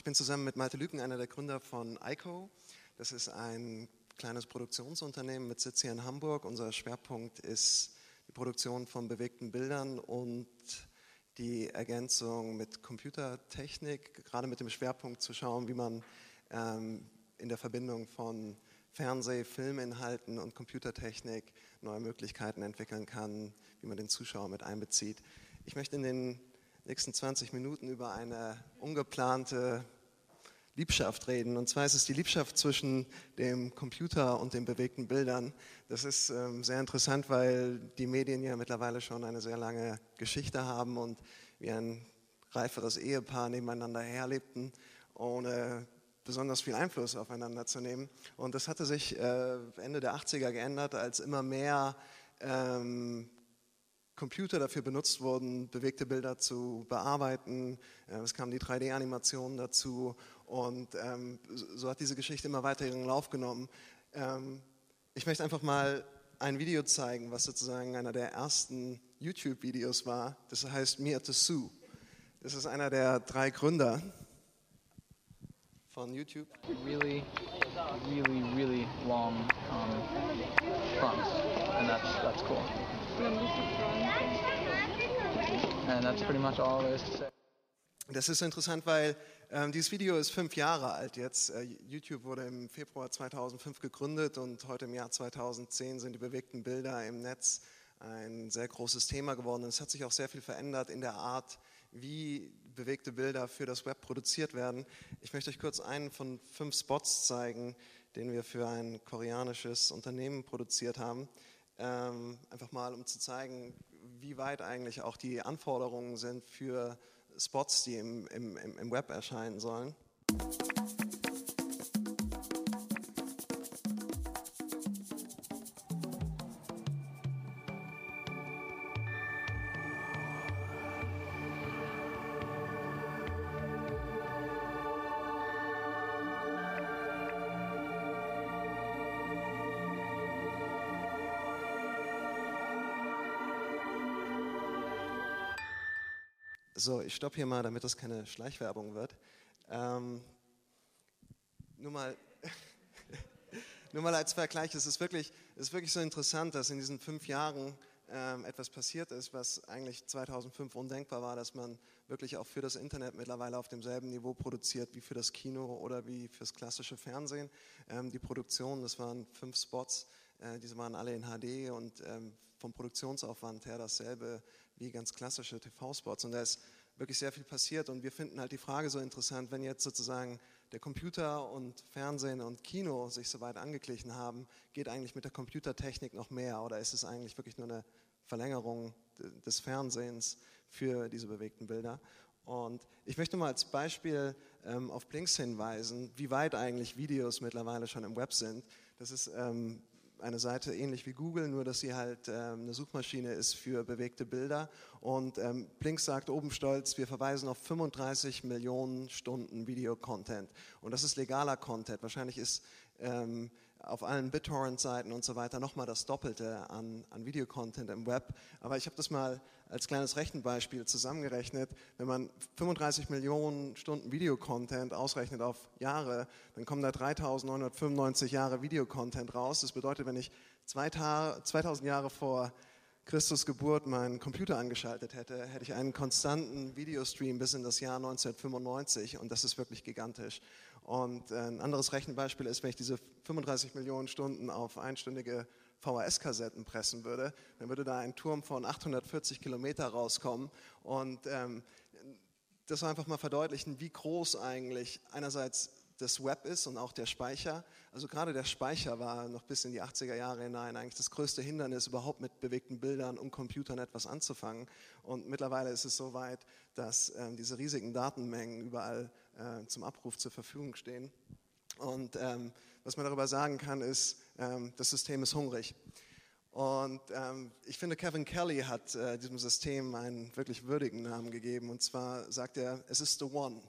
Ich bin zusammen mit Malte Lüken, einer der Gründer von ICO. Das ist ein kleines Produktionsunternehmen mit Sitz hier in Hamburg. Unser Schwerpunkt ist die Produktion von bewegten Bildern und die Ergänzung mit Computertechnik, gerade mit dem Schwerpunkt zu schauen, wie man ähm, in der Verbindung von Fernseh-, Filminhalten und Computertechnik neue Möglichkeiten entwickeln kann, wie man den Zuschauer mit einbezieht. Ich möchte in den nächsten 20 Minuten über eine ungeplante Liebschaft reden. Und zwar ist es die Liebschaft zwischen dem Computer und den bewegten Bildern. Das ist ähm, sehr interessant, weil die Medien ja mittlerweile schon eine sehr lange Geschichte haben und wie ein reiferes Ehepaar nebeneinander herlebten, ohne besonders viel Einfluss aufeinander zu nehmen. Und das hatte sich äh, Ende der 80er geändert, als immer mehr ähm, Computer dafür benutzt wurden, bewegte Bilder zu bearbeiten. Äh, es kam die 3D-Animation dazu und ähm, so hat diese Geschichte immer weiter ihren Lauf genommen. Ähm, ich möchte einfach mal ein Video zeigen, was sozusagen einer der ersten YouTube-Videos war. Das heißt the Zoo. Das ist einer der drei Gründer von YouTube. Really, really, really long um, fronts, and that's that's cool. Das ist interessant, weil ähm, dieses Video ist fünf Jahre alt jetzt. Äh, YouTube wurde im Februar 2005 gegründet und heute im Jahr 2010 sind die bewegten Bilder im Netz ein sehr großes Thema geworden. Und es hat sich auch sehr viel verändert in der Art, wie bewegte Bilder für das Web produziert werden. Ich möchte euch kurz einen von fünf Spots zeigen, den wir für ein koreanisches Unternehmen produziert haben. Ähm, einfach mal, um zu zeigen, wie weit eigentlich auch die Anforderungen sind für Spots, die im, im, im Web erscheinen sollen. So, ich stoppe hier mal, damit das keine Schleichwerbung wird. Ähm, nur, mal, nur mal als Vergleich, es ist, wirklich, es ist wirklich so interessant, dass in diesen fünf Jahren ähm, etwas passiert ist, was eigentlich 2005 undenkbar war, dass man wirklich auch für das Internet mittlerweile auf demselben Niveau produziert wie für das Kino oder wie fürs klassische Fernsehen. Ähm, die Produktion, das waren fünf Spots, äh, diese waren alle in HD und ähm, vom Produktionsaufwand her dasselbe wie ganz klassische TV-Spots. Und da ist wirklich sehr viel passiert. Und wir finden halt die Frage so interessant, wenn jetzt sozusagen der Computer und Fernsehen und Kino sich so weit angeglichen haben, geht eigentlich mit der Computertechnik noch mehr oder ist es eigentlich wirklich nur eine Verlängerung des Fernsehens für diese bewegten Bilder? Und ich möchte mal als Beispiel ähm, auf Blinks hinweisen, wie weit eigentlich Videos mittlerweile schon im Web sind. Das ist ähm, eine Seite ähnlich wie Google, nur dass sie halt ähm, eine Suchmaschine ist für bewegte Bilder. Und ähm, Blink sagt oben stolz, wir verweisen auf 35 Millionen Stunden Video-Content. Und das ist legaler Content. Wahrscheinlich ist ähm, auf allen BitTorrent-Seiten und so weiter nochmal das Doppelte an, an Videocontent im Web. Aber ich habe das mal als kleines Rechenbeispiel zusammengerechnet. Wenn man 35 Millionen Stunden Videocontent ausrechnet auf Jahre, dann kommen da 3995 Jahre Videocontent raus. Das bedeutet, wenn ich 2000 Jahre vor Christus Geburt meinen Computer angeschaltet hätte, hätte ich einen konstanten Videostream bis in das Jahr 1995 und das ist wirklich gigantisch. Und äh, ein anderes Rechenbeispiel ist, wenn ich diese 35 Millionen Stunden auf einstündige VHS-Kassetten pressen würde, dann würde da ein Turm von 840 Kilometer rauskommen. Und ähm, das einfach mal verdeutlichen, wie groß eigentlich einerseits das Web ist und auch der Speicher. Also gerade der Speicher war noch bis in die 80er Jahre hinein eigentlich das größte Hindernis, überhaupt mit bewegten Bildern und Computern etwas anzufangen. Und mittlerweile ist es so weit, dass ähm, diese riesigen Datenmengen überall äh, zum Abruf zur Verfügung stehen. Und ähm, was man darüber sagen kann, ist, ähm, das System ist hungrig. Und ähm, ich finde, Kevin Kelly hat äh, diesem System einen wirklich würdigen Namen gegeben. Und zwar sagt er, es ist the one.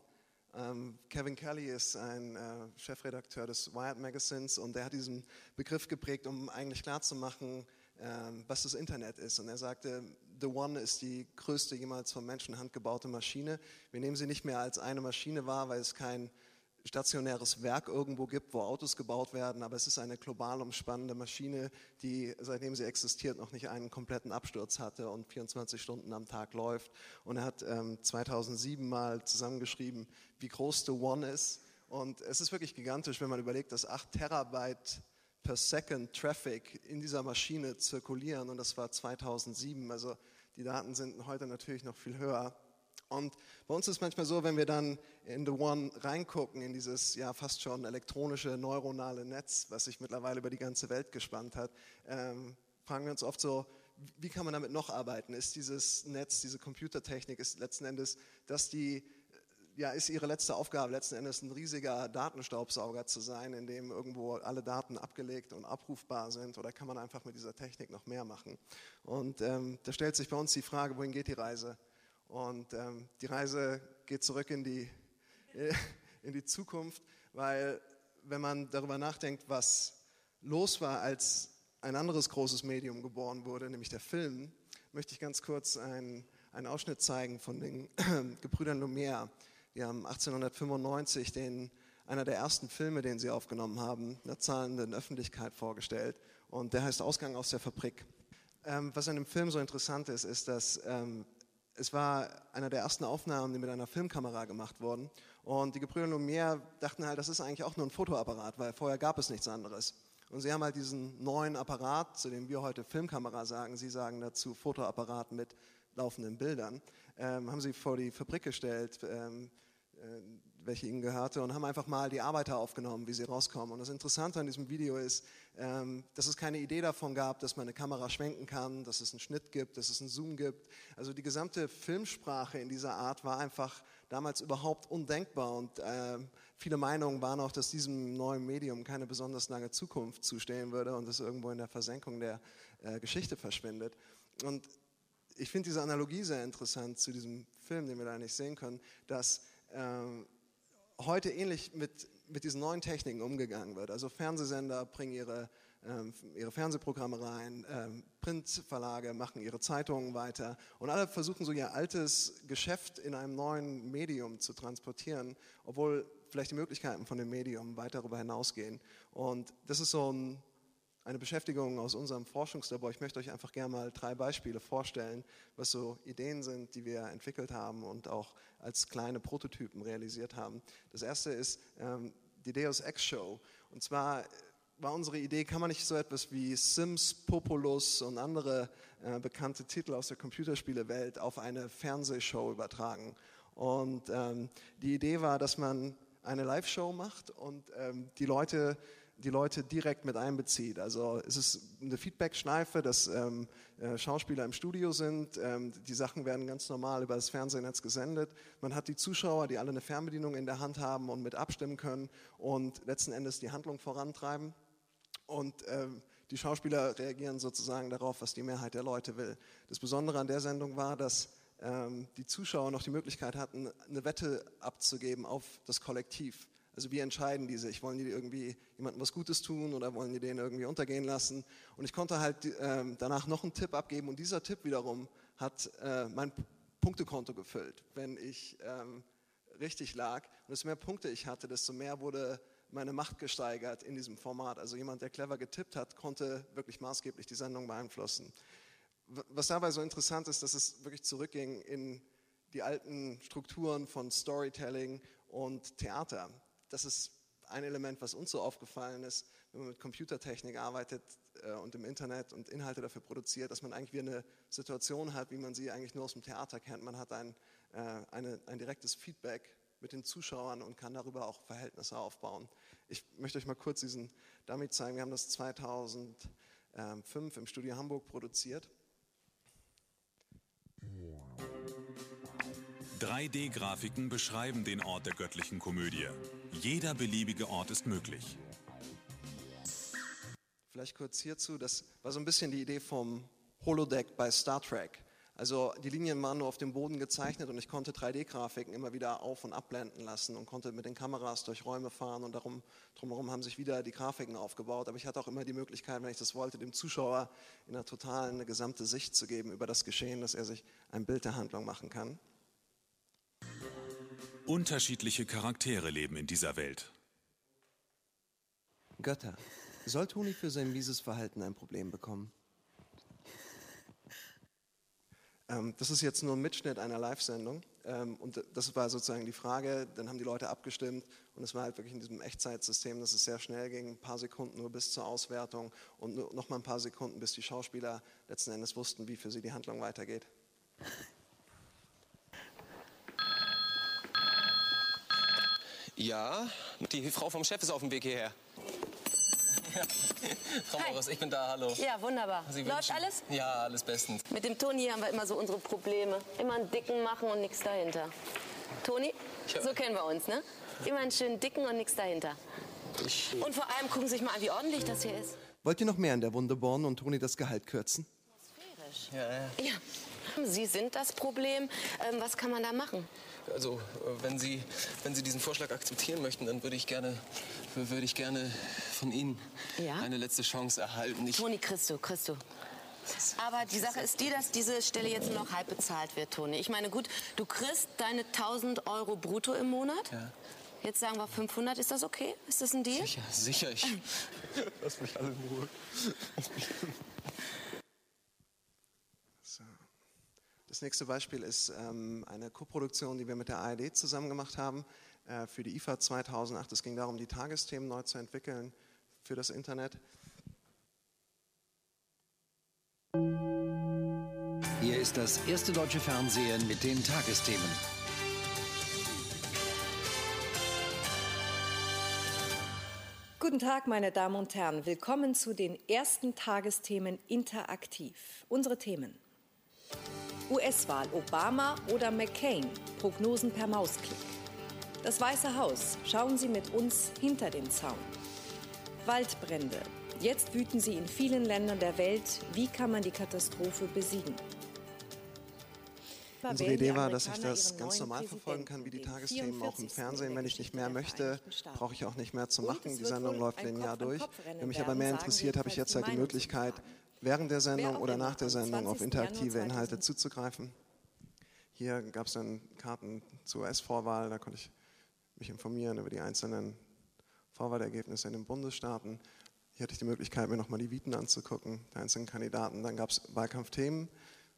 Ähm, Kevin Kelly ist ein äh, Chefredakteur des Wired Magazines und er hat diesen Begriff geprägt, um eigentlich klarzumachen, ähm, was das Internet ist. Und er sagte, The One ist die größte jemals von Menschenhand gebaute Maschine. Wir nehmen sie nicht mehr als eine Maschine wahr, weil es kein stationäres Werk irgendwo gibt, wo Autos gebaut werden, aber es ist eine global umspannende Maschine, die seitdem sie existiert noch nicht einen kompletten Absturz hatte und 24 Stunden am Tag läuft. Und er hat ähm, 2007 mal zusammengeschrieben, wie groß The One ist. Und es ist wirklich gigantisch, wenn man überlegt, dass 8 Terabyte per Second Traffic in dieser Maschine zirkulieren und das war 2007. Also die Daten sind heute natürlich noch viel höher. Und bei uns ist es manchmal so, wenn wir dann in The One reingucken, in dieses ja fast schon elektronische neuronale Netz, was sich mittlerweile über die ganze Welt gespannt hat, ähm, fragen wir uns oft so, wie kann man damit noch arbeiten? Ist dieses Netz, diese Computertechnik, ist letzten Endes, dass die ja, ist ihre letzte Aufgabe letzten Endes ein riesiger Datenstaubsauger zu sein, in dem irgendwo alle Daten abgelegt und abrufbar sind oder kann man einfach mit dieser Technik noch mehr machen? Und ähm, da stellt sich bei uns die Frage, wohin geht die Reise? Und ähm, die Reise geht zurück in die, in die Zukunft, weil wenn man darüber nachdenkt, was los war, als ein anderes großes Medium geboren wurde, nämlich der Film, möchte ich ganz kurz einen, einen Ausschnitt zeigen von den Gebrüdern Lumière. Die haben 1895 den, einer der ersten Filme, den sie aufgenommen haben, einer zahlenden Öffentlichkeit vorgestellt. Und der heißt Ausgang aus der Fabrik. Ähm, was an dem Film so interessant ist, ist, dass ähm, es war einer der ersten Aufnahmen, die mit einer Filmkamera gemacht wurden. Und die Gebrüder Lumière dachten halt, das ist eigentlich auch nur ein Fotoapparat, weil vorher gab es nichts anderes. Und sie haben halt diesen neuen Apparat, zu dem wir heute Filmkamera sagen, sie sagen dazu Fotoapparat mit laufenden Bildern, ähm, haben sie vor die Fabrik gestellt, ähm, äh, welche ihnen gehörte, und haben einfach mal die Arbeiter aufgenommen, wie sie rauskommen. Und das Interessante an diesem Video ist, ähm, dass es keine Idee davon gab, dass man eine Kamera schwenken kann, dass es einen Schnitt gibt, dass es einen Zoom gibt. Also die gesamte Filmsprache in dieser Art war einfach damals überhaupt undenkbar. Und äh, viele Meinungen waren auch, dass diesem neuen Medium keine besonders lange Zukunft zustehen würde und es irgendwo in der Versenkung der äh, Geschichte verschwindet. Und ich finde diese Analogie sehr interessant zu diesem Film, den wir da nicht sehen können, dass ähm, heute ähnlich mit, mit diesen neuen Techniken umgegangen wird. Also Fernsehsender bringen ihre, ähm, ihre Fernsehprogramme rein, ähm, Printverlage machen ihre Zeitungen weiter und alle versuchen so ihr altes Geschäft in einem neuen Medium zu transportieren, obwohl vielleicht die Möglichkeiten von dem Medium weit darüber hinausgehen. Und das ist so ein eine Beschäftigung aus unserem Forschungslabor. Ich möchte euch einfach gerne mal drei Beispiele vorstellen, was so Ideen sind, die wir entwickelt haben und auch als kleine Prototypen realisiert haben. Das erste ist ähm, die Deus Ex Show. Und zwar war unsere Idee, kann man nicht so etwas wie Sims, Populus und andere äh, bekannte Titel aus der Computerspielewelt auf eine Fernsehshow übertragen. Und ähm, die Idee war, dass man eine Live-Show macht und ähm, die Leute die Leute direkt mit einbezieht. Also es ist eine Feedback-Schleife, dass ähm, äh, Schauspieler im Studio sind. Ähm, die Sachen werden ganz normal über das Fernsehnetz gesendet. Man hat die Zuschauer, die alle eine Fernbedienung in der Hand haben und mit abstimmen können und letzten Endes die Handlung vorantreiben. Und ähm, die Schauspieler reagieren sozusagen darauf, was die Mehrheit der Leute will. Das Besondere an der Sendung war, dass ähm, die Zuschauer noch die Möglichkeit hatten, eine Wette abzugeben auf das Kollektiv. Also wie entscheiden die sich? Wollen die irgendwie jemandem was Gutes tun oder wollen die den irgendwie untergehen lassen? Und ich konnte halt äh, danach noch einen Tipp abgeben und dieser Tipp wiederum hat äh, mein Punktekonto gefüllt. Wenn ich ähm, richtig lag und desto mehr Punkte ich hatte, desto mehr wurde meine Macht gesteigert in diesem Format. Also jemand, der clever getippt hat, konnte wirklich maßgeblich die Sendung beeinflussen. Was dabei so interessant ist, dass es wirklich zurückging in die alten Strukturen von Storytelling und Theater das ist ein Element, was uns so aufgefallen ist, wenn man mit Computertechnik arbeitet äh, und im Internet und Inhalte dafür produziert, dass man eigentlich wie eine Situation hat, wie man sie eigentlich nur aus dem Theater kennt. Man hat ein, äh, eine, ein direktes Feedback mit den Zuschauern und kann darüber auch Verhältnisse aufbauen. Ich möchte euch mal kurz diesen Dummy zeigen. Wir haben das 2005 im Studio Hamburg produziert. 3D-Grafiken beschreiben den Ort der göttlichen Komödie. Jeder beliebige Ort ist möglich. Vielleicht kurz hierzu, das war so ein bisschen die Idee vom Holodeck bei Star Trek. Also die Linien waren nur auf dem Boden gezeichnet und ich konnte 3D-Grafiken immer wieder auf- und abblenden lassen und konnte mit den Kameras durch Räume fahren und darum, drumherum haben sich wieder die Grafiken aufgebaut. Aber ich hatte auch immer die Möglichkeit, wenn ich das wollte, dem Zuschauer in der totalen eine gesamte Sicht zu geben über das Geschehen, dass er sich ein Bild der Handlung machen kann. Unterschiedliche Charaktere leben in dieser Welt. Götter. Soll Toni für sein mieses Verhalten ein Problem bekommen? Ähm, das ist jetzt nur ein Mitschnitt einer Live-Sendung. Ähm, und das war sozusagen die Frage. Dann haben die Leute abgestimmt und es war halt wirklich in diesem Echtzeitsystem, dass es sehr schnell ging, ein paar Sekunden nur bis zur Auswertung und noch mal ein paar Sekunden, bis die Schauspieler letzten Endes wussten, wie für sie die Handlung weitergeht. Ja, die Frau vom Chef ist auf dem Weg hierher. Ja. Frau Hi. Morris, ich bin da, hallo. Ja, wunderbar. Sie Läuft wünschen- alles? Ja, alles bestens. Mit dem Toni haben wir immer so unsere Probleme. Immer einen dicken machen und nichts dahinter. Toni, Ja. so kennen wir uns, ne? Immer einen schönen dicken und nichts dahinter. Und vor allem gucken Sie sich mal an, wie ordentlich das hier ist. Wollt ihr noch mehr in der Wunde bohren und Toni das Gehalt kürzen? ja, ja. Ja. Sie sind das Problem. Ähm, was kann man da machen? Also, äh, wenn Sie, wenn Sie diesen Vorschlag akzeptieren möchten, dann würde ich gerne, würde ich gerne von Ihnen Ja? eine letzte Chance erhalten. Ich, Toni, kriegst du, kriegst du. Aber die Sache ist die, dass diese Stelle jetzt nur noch halb bezahlt wird, Toni. Ich meine, gut, du kriegst deine 1000 Euro brutto im Monat. Ja. Jetzt sagen wir 500. Ist das okay? Ist das ein Deal? sicher, sicher, ich. Lass mich alle in Ruhe. Das nächste Beispiel ist ähm, eine Koproduktion, die wir mit der ARD zusammen gemacht haben äh, für die IFA 2008. Es ging darum, die Tagesthemen neu zu entwickeln für das Internet. Hier ist das erste deutsche Fernsehen mit den Tagesthemen. Guten Tag, meine Damen und Herren. Willkommen zu den ersten Tagesthemen interaktiv. Unsere Themen. US-Wahl Obama oder McCain? Prognosen per Mausklick. Das Weiße Haus. Schauen Sie mit uns hinter den Zaun. Waldbrände. Jetzt wüten sie in vielen Ländern der Welt. Wie kann man die Katastrophe besiegen? Unsere Idee war, dass ich das ganz normal verfolgen kann, wie die Tagesthemen auch im Fernsehen. Wenn ich nicht mehr möchte, brauche ich auch nicht mehr zu machen. Die Sendung läuft linear durch. Wenn mich aber mehr interessiert, habe ich jetzt halt die Möglichkeit, während der Sendung oder nach der Sendung auf interaktive Inhalte zuzugreifen. Hier gab es dann Karten zur US-Vorwahl, da konnte ich mich informieren über die einzelnen Vorwahlergebnisse in den Bundesstaaten. Hier hatte ich die Möglichkeit, mir nochmal die Viten anzugucken, der einzelnen Kandidaten. Dann gab es Wahlkampfthemen,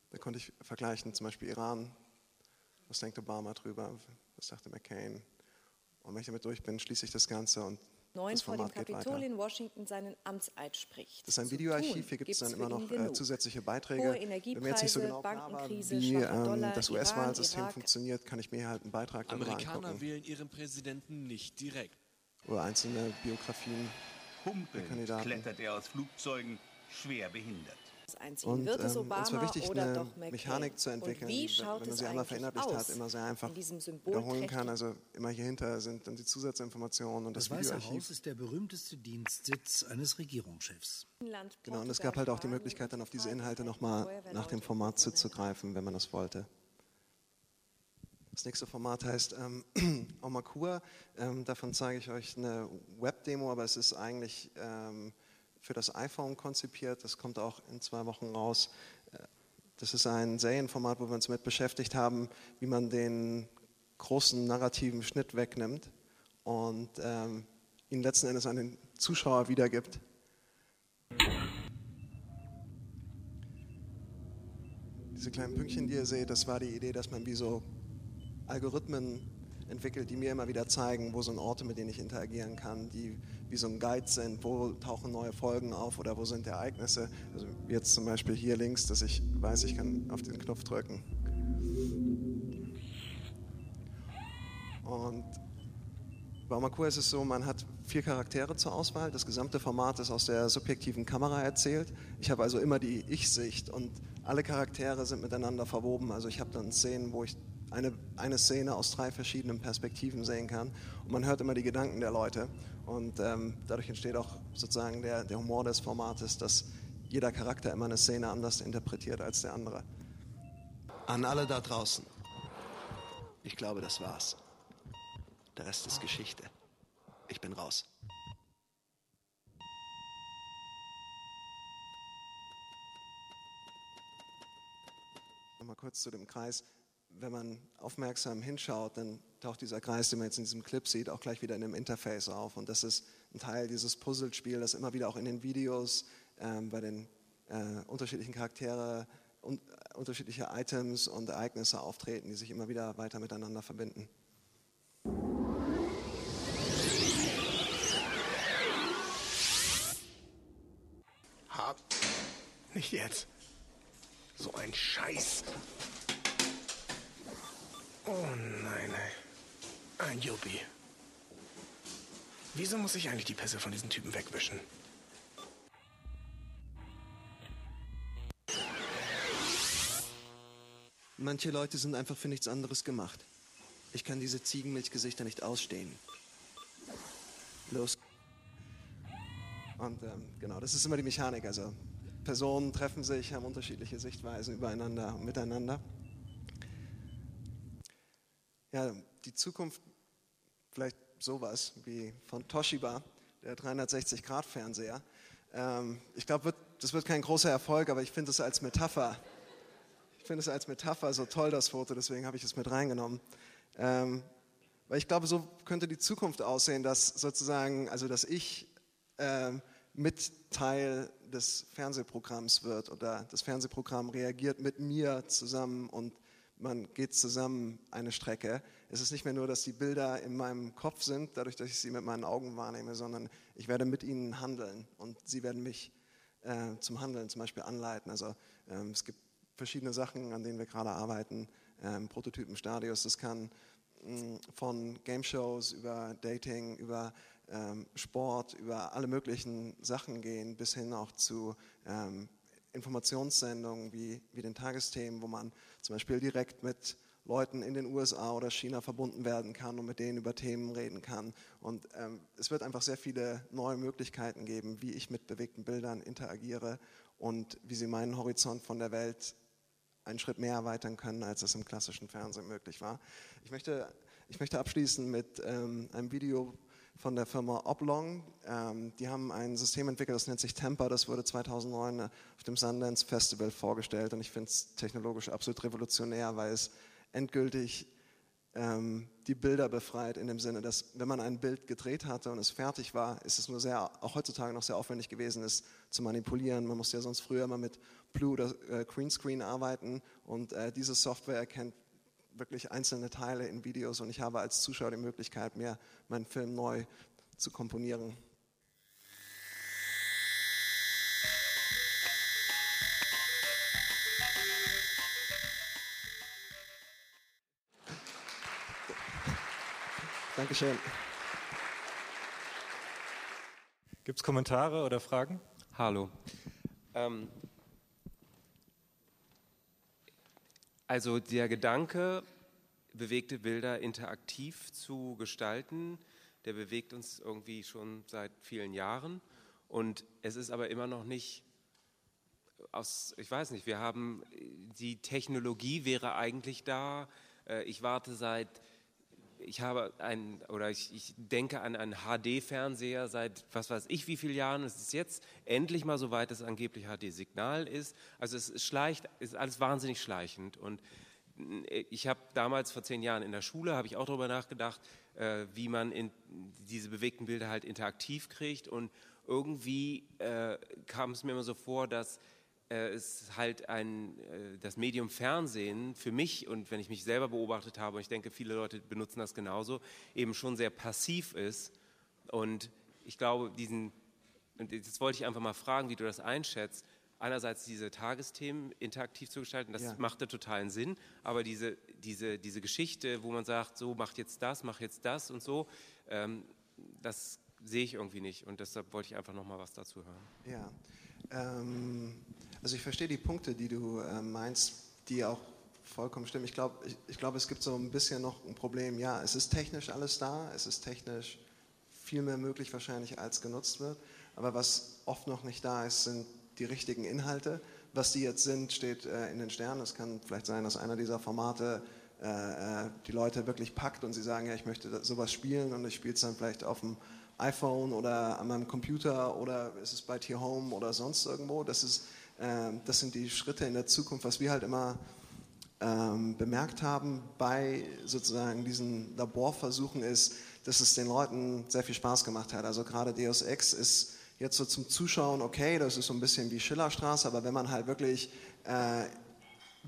da konnte ich vergleichen, zum Beispiel Iran, was denkt Obama drüber, was sagte McCain. Und wenn ich damit durch bin, schließe ich das Ganze und Neun das vor dem Kapitol in Washington seinen Amtseid spricht. Das ist ein Videoarchiv, hier gibt es dann immer noch äh, zusätzliche Beiträge. Hohe Wenn mir jetzt nicht so genau klar war, Bankenkrise, wie ähm, das US-Wahlsystem funktioniert, kann ich mir halt einen Beitrag darüber Amerikaner angucken. wählen ihren Präsidenten nicht direkt. Oder einzelne Biografien. Humpelnd Kandidaten. klettert er aus Flugzeugen, schwer behindert. Das Einzige. Und Wird es ähm, war wichtig, oder eine doch McCain? Mechanik zu entwickeln, Und wie die, schaut wenn man es sie einmal verinnerlicht aus hat, immer sehr einfach in diesem wiederholen kann. Also immer hier hinter sind dann die Zusatzinformationen und das, Das Weiße. Haus ist der berühmteste Dienstsitz eines Regierungschefs. Genau, und es gab halt auch die Möglichkeit, dann auf diese Inhalte nochmal nach dem Format zuzugreifen, wenn man das wollte. Das nächste Format heißt ähm, Omakua. Ähm, davon zeige ich euch eine Webdemo, aber es ist eigentlich ähm, für das iPhone konzipiert. Das kommt auch in zwei Wochen raus. Äh, Das ist ein Serienformat, wo wir uns mit beschäftigt haben, wie man den großen narrativen Schnitt wegnimmt und ähm, ihn letzten Endes an den Zuschauer wiedergibt. Diese kleinen Pünktchen, die ihr seht, das war die Idee, dass man wie so Algorithmen entwickelt, die mir immer wieder zeigen, wo sind Orte, mit denen ich interagieren kann, die wie so ein Guide sind, wo tauchen neue Folgen auf oder wo sind Ereignisse. Also jetzt zum Beispiel hier links, dass ich weiß, ich kann auf den Knopf drücken. Und bei Omakua ist es so, man hat vier Charaktere zur Auswahl. Das gesamte Format ist aus der subjektiven Kamera erzählt. Ich habe also immer die Ich-Sicht und alle Charaktere sind miteinander verwoben. Also ich habe dann Szenen, wo ich eine, eine Szene aus drei verschiedenen Perspektiven sehen kann. Und man hört immer die Gedanken der Leute. Und ähm, dadurch entsteht auch sozusagen der, der Humor des Formates, dass jeder Charakter immer eine Szene anders interpretiert als der andere. An alle da draußen. Ich glaube, das war's. Der Rest ist Geschichte. Ich bin raus. Nochmal kurz zu dem Kreis. Wenn man aufmerksam hinschaut, dann taucht dieser Kreis, den man jetzt in diesem Clip sieht, auch gleich wieder in dem Interface auf. Und das ist ein Teil dieses Puzzlespiels, das immer wieder auch in den Videos ähm, bei den äh, unterschiedlichen Charaktere und äh, unterschiedliche Items und Ereignisse auftreten, die sich immer wieder weiter miteinander verbinden. Hab. Nicht jetzt. So ein Scheiß. Oh nein, ey. Ein Yuppie. Wieso muss ich eigentlich die Pässe von diesen Typen wegwischen? Manche Leute sind einfach für nichts anderes gemacht. Ich kann diese Ziegenmilchgesichter nicht ausstehen. Los. Und ähm, genau, das ist immer die Mechanik. Also Personen treffen sich, haben unterschiedliche Sichtweisen übereinander und miteinander. Ja, die Zukunft, vielleicht sowas wie von Toshiba, der 360-Grad-Fernseher. Ähm, ich glaube, das wird kein großer Erfolg, aber ich finde es als Metapher ich finde es als Metapher so toll, das Foto, deswegen habe ich es mit reingenommen. Ähm, weil ich glaube, so könnte die Zukunft aussehen, dass sozusagen, also dass ich ähm, mit Teil des Fernsehprogramms wird oder das Fernsehprogramm reagiert mit mir zusammen und man geht zusammen eine Strecke. Es ist nicht mehr nur, dass die Bilder in meinem Kopf sind, dadurch, dass ich sie mit meinen Augen wahrnehme, sondern ich werde mit ihnen handeln und sie werden mich äh, zum Handeln zum Beispiel anleiten. Also ähm, es gibt verschiedene Sachen, an denen wir gerade arbeiten, ähm, Prototypenstadios. Das kann mh, mm, von Game Shows über Dating, über ähm, Sport, über alle möglichen Sachen gehen, bis hin auch zu ähm, Informationssendungen wie, wie den Tagesthemen, wo man zum Beispiel direkt mit Leuten in den USA oder China verbunden werden kann und mit denen über Themen reden kann. Und ähm, es wird einfach sehr viele neue Möglichkeiten geben, wie ich mit bewegten Bildern interagiere und wie sie meinen Horizont von der Welt einen Schritt mehr erweitern können, als es im klassischen Fernsehen möglich war. Ich möchte, ich möchte abschließen mit ähm, einem Video von der Firma Oblong. Ähm, die haben ein System entwickelt, das nennt sich Temper. Das wurde 2009 auf dem Sundance Festival vorgestellt und ich finde es technologisch absolut revolutionär, weil es endgültig ähm, die Bilder befreit in dem Sinne, dass wenn man ein Bild gedreht hatte und es fertig war, ist es nur sehr, auch heutzutage noch sehr aufwendig gewesen, es zu manipulieren. Man musste ja sonst früher immer mit Blue oder äh, Greenscreen arbeiten und äh, diese Software erkennt wirklich einzelne Teile in Videos und ich habe als Zuschauer die Möglichkeit, mir meinen Film neu zu komponieren. Dankeschön. Gibt es Kommentare oder Fragen? Hallo. Ähm, also der Gedanke, bewegte Bilder interaktiv zu gestalten, der bewegt uns irgendwie schon seit vielen Jahren. Und es ist aber immer noch nicht aus, ich weiß nicht, wir haben, die Technologie wäre eigentlich da. Äh, ich warte seit ich habe ein, oder ich, ich denke an einen HD-Fernseher seit was weiß ich wie vielen Jahren. Es ist jetzt endlich mal so weit, dass angeblich HD-Signal ist. Also es, es schleicht, ist alles wahnsinnig schleichend. Und äh, ich habe damals vor zehn Jahren in der Schule, habe ich auch darüber nachgedacht, äh, wie man in diese bewegten Bilder halt interaktiv kriegt. Und irgendwie äh, kam es mir immer so vor, dass ist halt ein, äh, das Medium Fernsehen für mich und wenn ich mich selber beobachtet habe, und ich denke, viele Leute benutzen das genauso, eben schon sehr passiv ist. Und ich glaube, diesen, und jetzt wollte ich einfach mal fragen, wie du das einschätzt. Einerseits diese Tagesthemen interaktiv zu gestalten, das ja. machte totalen Sinn, aber diese, diese, diese Geschichte, wo man sagt, so mach jetzt das, mach jetzt das und so, ähm, das sehe ich irgendwie nicht und deshalb wollte ich einfach noch mal was dazu hören. Ja, ähm, also ich verstehe die Punkte, die du äh, meinst, die auch vollkommen stimmen. Ich glaube, ich, ich glaub, es gibt so ein bisschen noch ein Problem. Ja, es ist technisch alles da, es ist technisch viel mehr möglich wahrscheinlich, als genutzt wird. Aber was oft noch nicht da ist, sind die richtigen Inhalte, was die jetzt sind, steht äh, in den Sternen. Es kann vielleicht sein, dass einer dieser Formate äh, die Leute wirklich packt und sie sagen, ja, ich möchte sowas spielen und ich spiele es dann vielleicht auf dem iPhone oder an meinem Computer oder ist es bei Tier Home oder sonst irgendwo. Das, ist, das sind die Schritte in der Zukunft, was wir halt immer ähm, bemerkt haben bei sozusagen diesen Laborversuchen ist, dass es den Leuten sehr viel Spaß gemacht hat. Also gerade Deus Ex ist jetzt so zum Zuschauen okay, das ist so ein bisschen wie Schillerstraße, aber wenn man halt wirklich äh,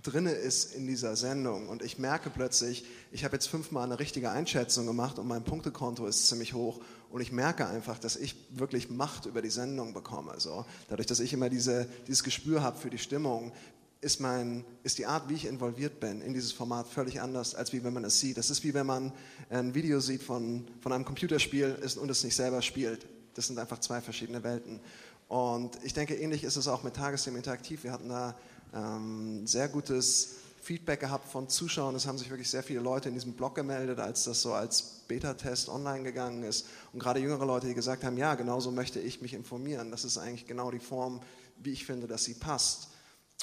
drinne ist in dieser Sendung und ich merke plötzlich, ich habe jetzt fünfmal eine richtige Einschätzung gemacht und mein Punktekonto ist ziemlich hoch und ich merke einfach, dass ich wirklich Macht über die Sendung bekomme. So. Dadurch, dass ich immer diese, dieses Gespür habe für die Stimmung, ist, mein, ist die Art, wie ich involviert bin in dieses Format völlig anders, als wie wenn man es sieht. Das ist wie wenn man ein Video sieht von, von einem Computerspiel und es nicht selber spielt. Das sind einfach zwei verschiedene Welten. Und ich denke, ähnlich ist es auch mit Tagesthemen Interaktiv. Wir hatten da ähm, sehr gutes Feedback gehabt von Zuschauern. Es haben sich wirklich sehr viele Leute in diesem Blog gemeldet, als das so als Beta-Test online gegangen ist. Und gerade jüngere Leute, die gesagt haben, ja, genauso möchte ich mich informieren. Das ist eigentlich genau die Form, wie ich finde, dass sie passt.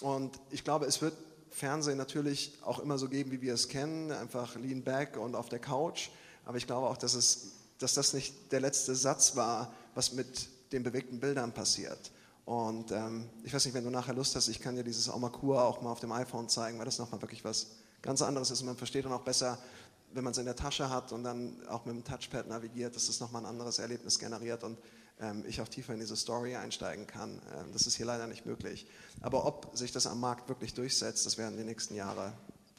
Und ich glaube, es wird Fernsehen natürlich auch immer so geben, wie wir es kennen, einfach lean back und auf der Couch. Aber ich glaube auch, dass, es, dass das nicht der letzte Satz war, was mit den bewegten Bildern passiert. Und ähm, ich weiß nicht, wenn du nachher Lust hast, ich kann dir dieses Aumakur auch mal auf dem iPhone zeigen, weil das nochmal wirklich was ganz anderes ist. Und man versteht dann auch besser, wenn man es in der Tasche hat und dann auch mit dem Touchpad navigiert, dass es nochmal ein anderes Erlebnis generiert. Und ähm, ich auch tiefer in diese Story einsteigen kann. Ähm, das ist hier leider nicht möglich. Aber ob sich das am Markt wirklich durchsetzt, das werden die nächsten Jahre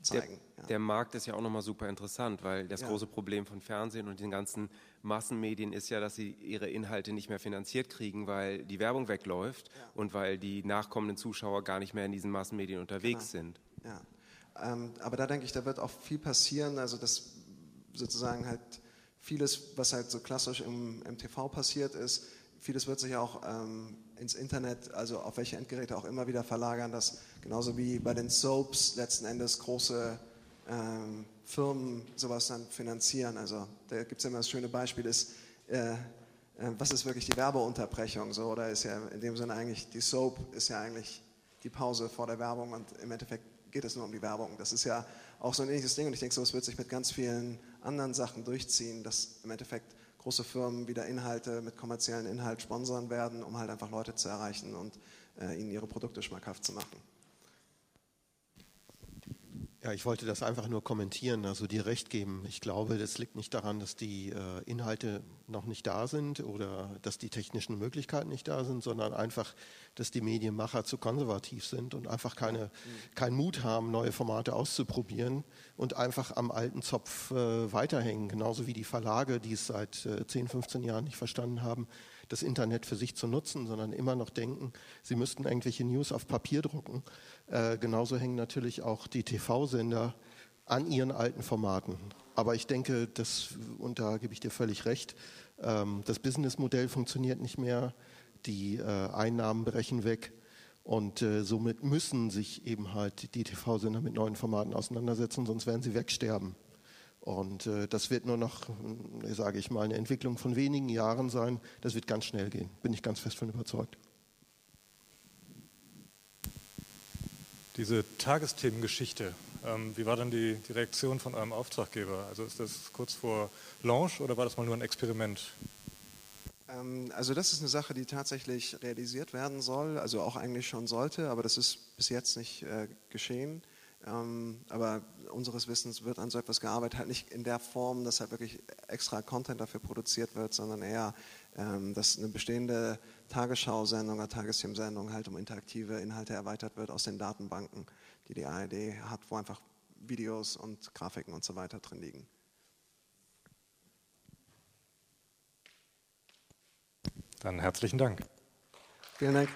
zeigen. Der, ja. der Markt ist ja auch nochmal super interessant, weil das ja. große Problem von Fernsehen und den ganzen Massenmedien ist ja, dass sie ihre Inhalte nicht mehr finanziert kriegen, weil die Werbung wegläuft ja. und weil die nachkommenden Zuschauer gar nicht mehr in diesen Massenmedien unterwegs genau. sind. Ja. Ähm, aber da denke ich, da wird auch viel passieren, also dass sozusagen halt vieles, was halt so klassisch im, im TV passiert ist, vieles wird sich auch ähm, ins Internet, also auf welche Endgeräte auch immer wieder verlagern, dass genauso wie bei den Soaps letzten Endes große ähm, Firmen sowas dann finanzieren. Also da gibt es immer das schöne Beispiel, ist, äh, äh, was ist wirklich die Werbeunterbrechung? So, oder ist ja in dem Sinne eigentlich, die Soap ist ja eigentlich die Pause vor der Werbung und im Endeffekt geht es nur um die Werbung. Das ist ja auch so ein ähnliches Ding und ich denke, so es wird sich mit ganz vielen anderen Sachen durchziehen, dass im Endeffekt große Firmen wieder Inhalte mit kommerziellen Inhalt sponsern werden, um halt einfach Leute zu erreichen und äh, ihnen ihre Produkte schmackhaft zu machen. Ja, ich wollte das einfach nur kommentieren, also dir recht geben. Ich glaube, das liegt nicht daran, dass die äh, Inhalte noch nicht da sind oder dass die technischen Möglichkeiten nicht da sind, sondern einfach, dass die Medienmacher zu konservativ sind und einfach keine, keinen Mut haben, neue Formate auszuprobieren und einfach am alten Zopf äh, weiterhängen. Genauso wie die Verlage, die es seit äh, 10, 15 Jahren nicht verstanden haben, das Internet für sich zu nutzen, sondern immer noch denken, sie müssten irgendwelche News auf Papier drucken. Äh, genauso hängen natürlich auch die TV-Sender an ihren alten Formaten. Aber ich denke, das, und da gebe ich dir völlig recht, ähm, das Businessmodell funktioniert nicht mehr, die äh, Einnahmen brechen weg und äh, somit müssen sich eben halt die TV-Sender mit neuen Formaten auseinandersetzen, sonst werden sie wegsterben. Und äh, das wird nur noch, äh, sage ich mal, eine Entwicklung von wenigen Jahren sein. Das wird ganz schnell gehen, bin ich ganz fest von überzeugt. Diese Tagesthemengeschichte, ähm, wie war dann die, die, Reaktion von eurem Auftraggeber? Also ist das kurz vor Launch oder war das mal nur ein Experiment? Ähm, also das ist eine Sache, die tatsächlich realisiert werden soll, also auch eigentlich schon sollte, aber das ist bis jetzt nicht äh, geschehen. Ähm, aber unseres Wissens wird an so etwas gearbeitet, halt nicht in der Form, dass halt wirklich extra Content dafür produziert wird, sondern eher, ähm, dass eine bestehende Tagesschau-Sendung oder Tagesthemen-Sendung halt um interaktive Inhalte erweitert wird aus den Datenbanken, die die ARD hat, wo einfach Videos und Grafiken und so weiter drin liegen. Dann herzlichen Dank. Vielen Dank.